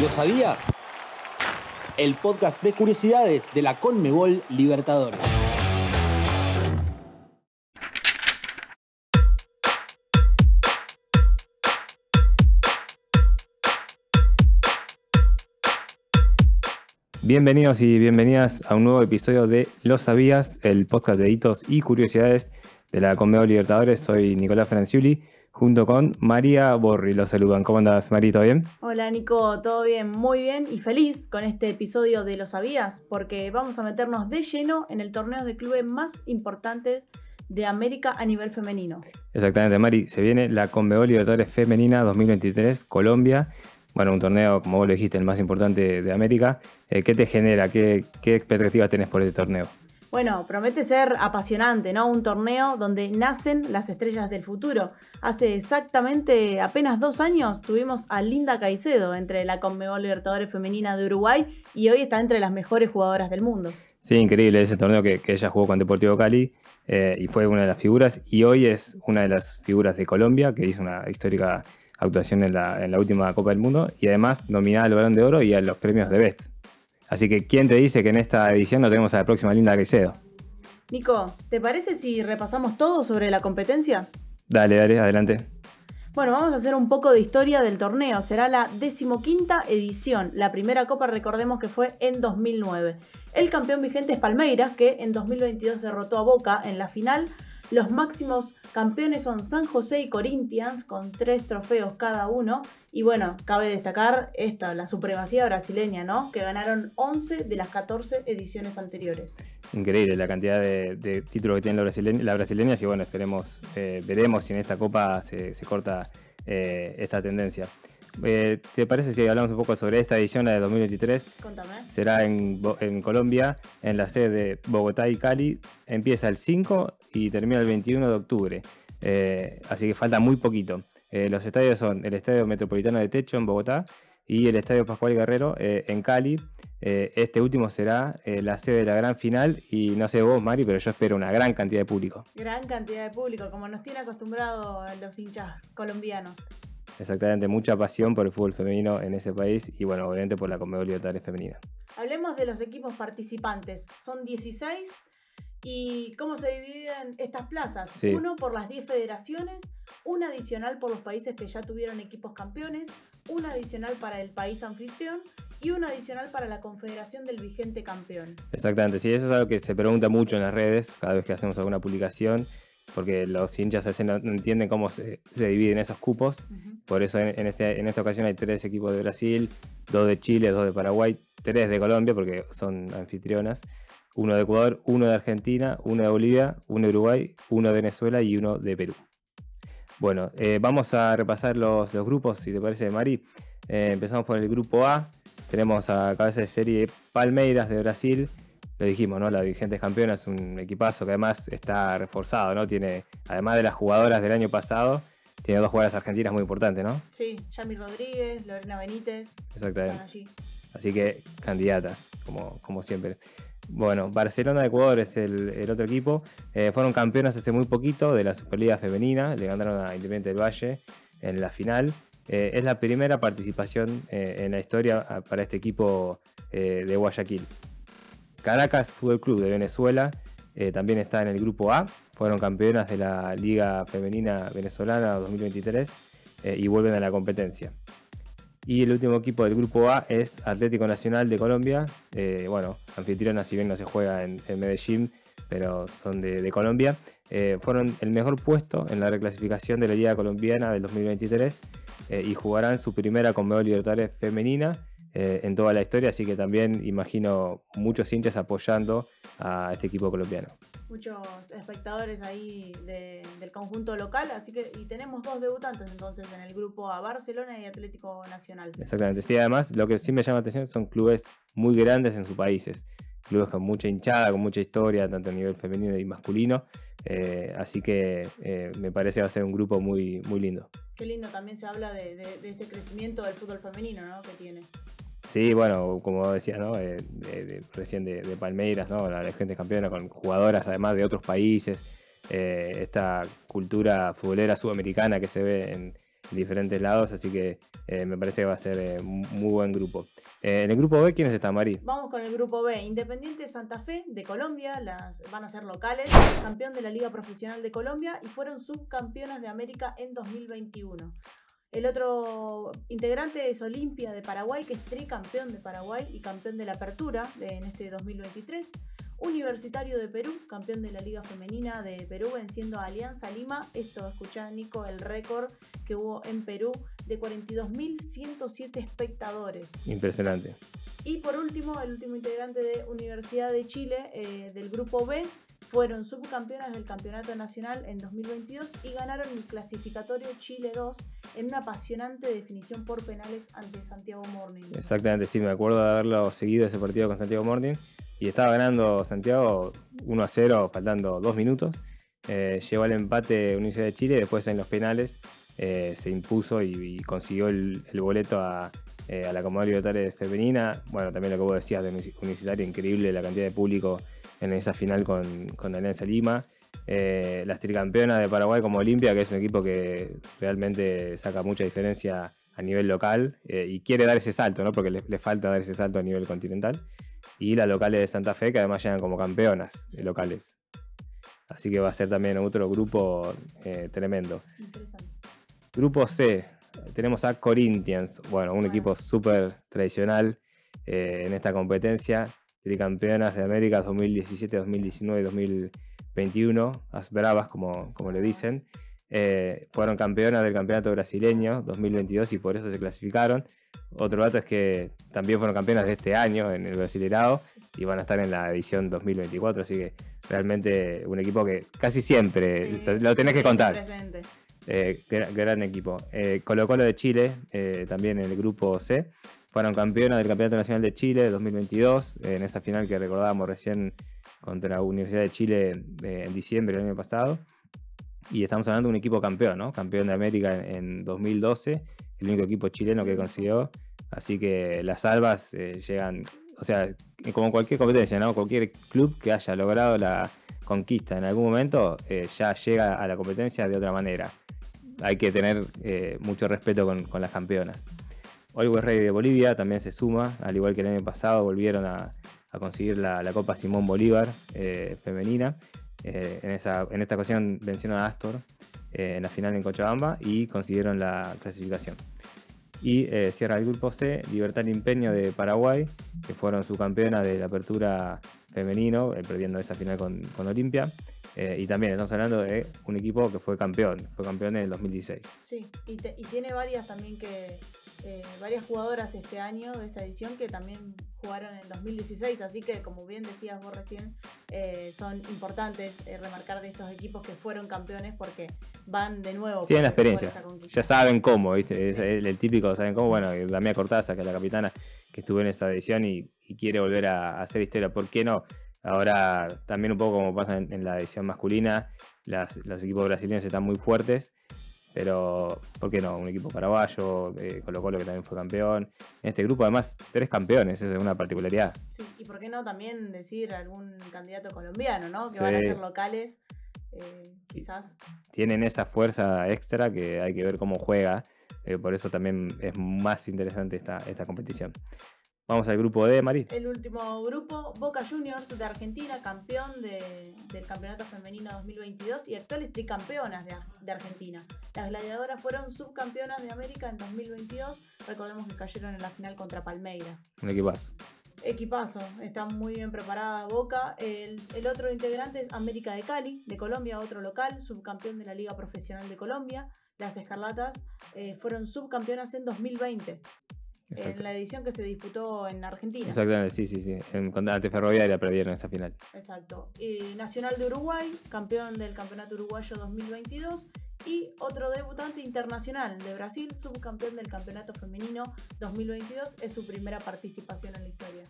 ¿Lo sabías? El podcast de curiosidades de la Conmebol Libertadores. Bienvenidos y bienvenidas a un nuevo episodio de Lo Sabías, el podcast de hitos y curiosidades de la Conmebol Libertadores. Soy Nicolás Franciuli, junto con María Borri. Los saludan. ¿Cómo andas, María? ¿Todo bien? Hola, Nico. ¿Todo bien? Muy bien y feliz con este episodio de Lo Sabías, porque vamos a meternos de lleno en el torneo de clubes más importantes de América a nivel femenino. Exactamente, Mari. Se viene la Conmebol Libertadores Femenina 2023, Colombia bueno, un torneo, como vos lo dijiste, el más importante de América. Eh, ¿Qué te genera? ¿Qué, ¿Qué expectativas tenés por este torneo? Bueno, promete ser apasionante, ¿no? Un torneo donde nacen las estrellas del futuro. Hace exactamente apenas dos años tuvimos a Linda Caicedo entre la Conmebol Libertadores Femenina de Uruguay y hoy está entre las mejores jugadoras del mundo. Sí, increíble ese torneo que, ella jugó con Deportivo Cali eh, y fue una de las figuras y hoy es una de las figuras de Colombia que hizo una histórica actuación en la, en la última Copa del Mundo y además nominada al Balón de Oro y a los premios de Best. Así que, ¿quién te dice que en esta edición no tenemos a la próxima Linda Caicedo? Nico, ¿te parece si repasamos todo sobre la competencia? Dale, dale, adelante. Bueno, vamos a hacer un poco de historia del torneo. Será la decimoquinta edición. La primera copa, recordemos que fue en 2009. El campeón vigente es Palmeiras, que en 2022 derrotó a Boca en la final los máximos campeones son San José y Corinthians con tres trofeos cada uno. Y bueno, cabe destacar esta, la supremacía brasileña, ¿no? Que ganaron 11 de las 14 ediciones anteriores. Increíble la cantidad de, títulos que tienen las brasileñas y bueno, esperemos, eh, veremos si en esta copa se, corta eh, esta tendencia. Eh, ¿Te parece si hablamos un poco sobre esta edición, la de 2023? Contame. Será en, en Colombia, en la sede de Bogotá y Cali. Empieza el 5 y termina el 21 de octubre. Eh, así que falta muy poquito. Eh, los estadios son el Estadio Metropolitano de Techo en Bogotá y el Estadio Pascual Guerrero eh, en Cali. este último será la sede de la gran final y no sé vos, Mari, pero yo espero una gran cantidad de público. Gran cantidad de público, como nos tiene acostumbrado los hinchas colombianos. Exactamente, mucha pasión por el fútbol femenino en ese país y bueno, obviamente por la Conmebol Libertadores Femenina. Hablemos de los equipos participantes. Son 16 ¿Y cómo se dividen estas plazas? Uno por las 10 federaciones, una adicional por los países que ya tuvieron equipos campeones, una adicional para el país anfitrión y una adicional para la confederación del vigente campeón. Exactamente, sí, eso es algo que se pregunta mucho en las redes cada vez que hacemos alguna publicación, porque los hinchas a veces no, entienden cómo se, dividen esos cupos. Por eso en, este, en esta ocasión hay tres equipos de Brasil, dos de Chile, dos de Paraguay, tres de Colombia, porque son anfitrionas uno de Ecuador, uno de Argentina, uno de Bolivia, uno de Uruguay, uno de Venezuela y uno de Perú. Bueno, eh, vamos a repasar los, grupos, si te parece, Mari. Eh, empezamos por el grupo A. Tenemos a cabeza de serie Palmeiras de Brasil. Lo dijimos, ¿no? La vigente campeona es un equipazo que además está reforzado, ¿no? Tiene, además de las jugadoras del año pasado, tiene dos jugadoras argentinas muy importantes, ¿no? Sí, Yami Rodríguez, Lorena Benítez. Exactamente. Así que candidatas, como, como siempre. Bueno, Barcelona de Ecuador es el, otro equipo. Eh, fueron campeones hace muy poquito de la Superliga Femenina. Le ganaron a Independiente del Valle en la final. Eh, es la primera participación eh, en la historia ah, para este equipo de Guayaquil. Caracas Fútbol Club de Venezuela también está en el grupo A. Fueron campeonas de la Liga Femenina Venezolana 2023 y vuelven a la competencia. Y el último equipo del grupo A es Atlético Nacional de Colombia. Eh, bueno, anfitriona, si bien no se juega en, Medellín, pero son de, Colombia. Eh, fueron el mejor puesto en la reclasificación de la Liga Colombiana del 2023 eh, y jugarán su primera Conmebol Libertadores femenina en toda la historia, así que también imagino muchos hinchas apoyando a este equipo colombiano muchos espectadores ahí del conjunto local, así que y tenemos dos debutantes entonces en el grupo a Barcelona y Atlético Nacional. Exactamente, sí, además lo que sí me llama la atención son clubes muy grandes en sus países, clubes con mucha hinchada, con mucha historia, tanto a nivel femenino y masculino, eh, así que eh, me parece que va a ser un grupo muy, muy lindo. Qué lindo también se habla de, de este crecimiento del fútbol femenino ¿no? que tiene. Sí, bueno, como decía, ¿no? Eh, recién de, Palmeiras, ¿no? La gente campeona con jugadoras además de otros países. Eh, esta cultura futbolera sudamericana que se ve en, en diferentes lados, así que eh, me parece que va a ser un muy buen grupo. En el grupo B, ¿quiénes están, Mari? Vamos con el grupo B. Independiente Santa Fe de Colombia, las van a ser locales, campeón de la Liga Profesional de Colombia y fueron subcampeonas de América en 2021. El otro integrante es Olimpia de Paraguay, que es tricampeón de Paraguay y campeón de la Apertura de- en este 2023. Universitario de Perú, campeón de la Liga Femenina de Perú, venciendo a Alianza Lima. Esto, escuchá, Nico, el récord que hubo en Perú de 42.107 espectadores. Impresionante. Y por último, el último integrante de Universidad de Chile eh, del grupo B fueron subcampeonas del Campeonato Nacional en 2022 y ganaron el clasificatorio Chile 2 en una apasionante definición por penales ante Santiago Morning. Exactamente, sí, me acuerdo de haberlo seguido ese partido con Santiago Morning. Y estaba ganando Santiago 1 a 0, faltando dos minutos. Eh, llegó al empate Universidad de Chile, después en los penales eh, se impuso y, consiguió el, boleto a, eh, a la Comunidad Libertaria Femenina. Bueno, también lo que vos decías de Uni- Universitario, increíble la cantidad de público en esa final con, con Alianza Lima. Eh, las tricampeonas de Paraguay como Olimpia, que es un equipo que realmente saca mucha diferencia a nivel local eh, y quiere dar ese salto, ¿no? porque le, le falta dar ese salto a nivel continental. Y las locales de Santa Fe, que además llegan como campeonas Sí. locales. Así que va a ser también otro grupo eh, tremendo. Grupo C, tenemos a Corinthians, bueno, un Bueno. equipo súper tradicional en esta competencia, tricampeonas de América 2017, 2019 y 2021, as bravas como, como le dicen. Eh, fueron campeonas del campeonato brasileño 2022 y por eso se clasificaron. Otro dato es que también fueron campeonas de este año en el Brasilerado y van a estar en la edición 2024, así que realmente un equipo que casi siempre Sí, lo, tenés que contar. Eh, gra- gran equipo. Eh, Colo Colo de Chile, eh, también en el grupo C, fueron campeonas del Campeonato Nacional de Chile 2022, eh, en esta final que recordábamos recién contra la Universidad de Chile eh, en diciembre del año pasado. Y estamos hablando de un equipo campeón, ¿no? Campeón de América en, en 2012, el único equipo chileno que consiguió. Así que las albas eh, llegan, o sea, como cualquier competencia, ¿no? Cualquier club que haya logrado la conquista en algún momento eh, ya llega a la competencia de otra manera hay que tener mucho respeto con las campeonas. Always Ready de Bolivia también se suma, al igual que el año pasado, volvieron a, conseguir la, Copa Simón Bolívar eh, femenina. Eh, en, esta ocasión vencieron a Astor eh, en la final en Cochabamba y consiguieron la clasificación. Y cierra el grupo C, Libertad y Empeño de Paraguay, que fueron subcampeonas de la apertura femenino, perdiendo esa final con, Olimpia. Y también estamos hablando de un equipo que fue campeón, fue campeón en el 2016. Sí, y tiene varias también que. Eh, varias jugadoras este año de esta edición que también jugaron en 2016, así que como bien decías vos recién, eh, son importantes eh, remarcar de estos equipos que fueron campeones porque van de nuevo. Tienen la experiencia, ya saben cómo, ¿viste? Es el, el típico, saben cómo. Bueno, Damia Cortaza, que es la capitana que estuvo en esa edición y, y quiere volver a, a hacer historia. ¿Por qué no? Ahora, también un poco como pasa en, en la edición masculina, las- los equipos brasileños están muy fuertes, pero ¿por qué no? Un equipo paraguayo, eh, Colo Colo que también fue campeón. En este grupo, además, tres campeones, esa es una particularidad. Sí, y por qué no también decir algún candidato colombiano, ¿no? Que Sí. van a ser locales, eh, quizás. Tienen esa fuerza extra que hay que ver cómo juega. eh, por eso también es más interesante esta, esta competición. Vamos al grupo D, Mari. El último grupo, Boca Juniors de Argentina, campeón de- del Campeonato Femenino 2022 y actuales tricampeonas de, Ar- de Argentina. Las gladiadoras fueron subcampeonas de América en 2022. Recordemos que cayeron en la final contra Palmeiras. Un equipazo. Equipazo, está muy bien preparada Boca. El, el otro integrante es América de Cali, de Colombia, otro local, subcampeón de la Liga Profesional de Colombia. Las Escarlatas eh, fueron subcampeonas en 2020, en Exacto. la edición que se disputó en Argentina. Exactamente, sí, sí, sí. En, ante Ferroviaria perdieron esa final. Exacto. Y Nacional de Uruguay, campeón del Campeonato Uruguayo 2022. Y otro debutante internacional de Brasil, subcampeón del Campeonato Femenino 2022. Es su primera participación en la historia.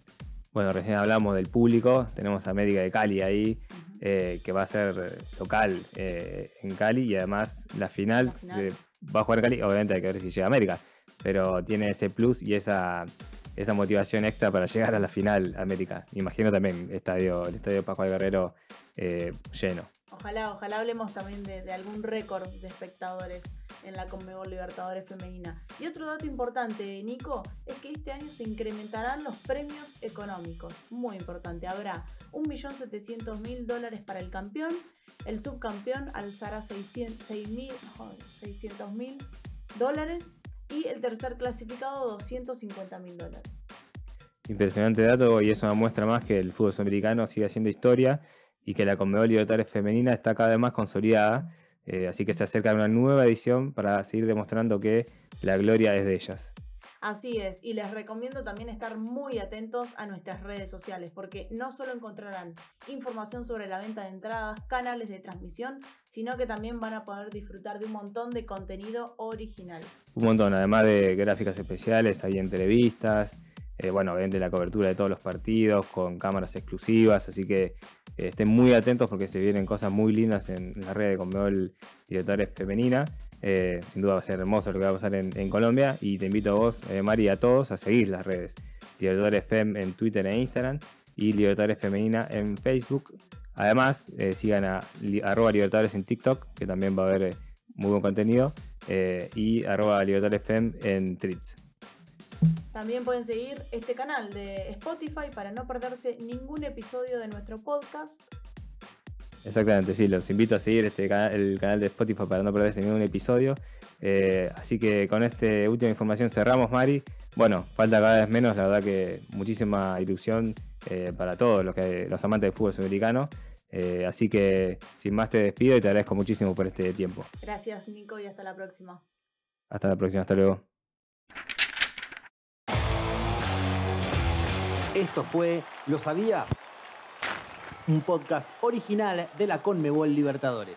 Bueno, recién hablamos del público. Tenemos a América de Cali ahí, eh, que va a ser local eh, en Cali. Y además la final, La final. se va a jugar en Cali. Obviamente hay que ver si llega a América. Pero tiene ese plus y esa, esa motivación extra para llegar a la final América. Imagino también estadio, el estadio Pascual Guerrero eh, lleno. Ojalá, ojalá hablemos también de, de algún récord de espectadores en la Conmebol Libertadores Femenina. Y otro dato importante, Nico, es que este año se incrementarán los premios económicos. Muy importante, habrá 1.700.000 dólares para el campeón, el subcampeón alzará 600.000 dólares y el tercer clasificado 250.000 dólares. Impresionante dato y es una muestra más que el fútbol sudamericano sigue haciendo historia y que la Conmebol Libertadores Femenina está cada vez más consolidada. Eh, así que se acerca una nueva edición para seguir demostrando que la gloria es de ellas. Así es, y les recomiendo también estar muy atentos a nuestras redes sociales, porque no solo encontrarán información sobre la venta de entradas, canales de transmisión, sino que también van a poder disfrutar de un montón de contenido original. Un montón, además de gráficas especiales, hay entrevistas, eh, bueno, obviamente la cobertura de todos los partidos con cámaras exclusivas, así que eh, estén muy atentos porque se vienen cosas muy lindas en la red de Conmebol Libertadores Femenina. Eh, sin duda va a ser hermoso lo que va a pasar en, Colombia y te invito a vos, Mari, y a todos a seguir las redes. Libertadores Fem en Twitter e Instagram y Libertadores Femenina en Facebook. Además, sigan a Libertadores en TikTok, que también va a haber muy buen contenido, y arroba Libertadores Fem en Tweets. También pueden seguir este canal de Spotify para no perderse ningún episodio de nuestro podcast. Exactamente, sí, los invito a seguir este el canal de Spotify para no perderse ningún episodio. Eh, así que con esta última información cerramos, Mari. Bueno, falta cada vez menos, la verdad que muchísima ilusión eh, para todos los, que, los amantes del fútbol sudamericano. Eh, así que sin más te despido y te agradezco muchísimo por este tiempo. Gracias, Nico, y hasta la próxima. Hasta la próxima, hasta luego. Esto fue ¿Lo sabías? Un podcast original de la Conmebol Libertadores.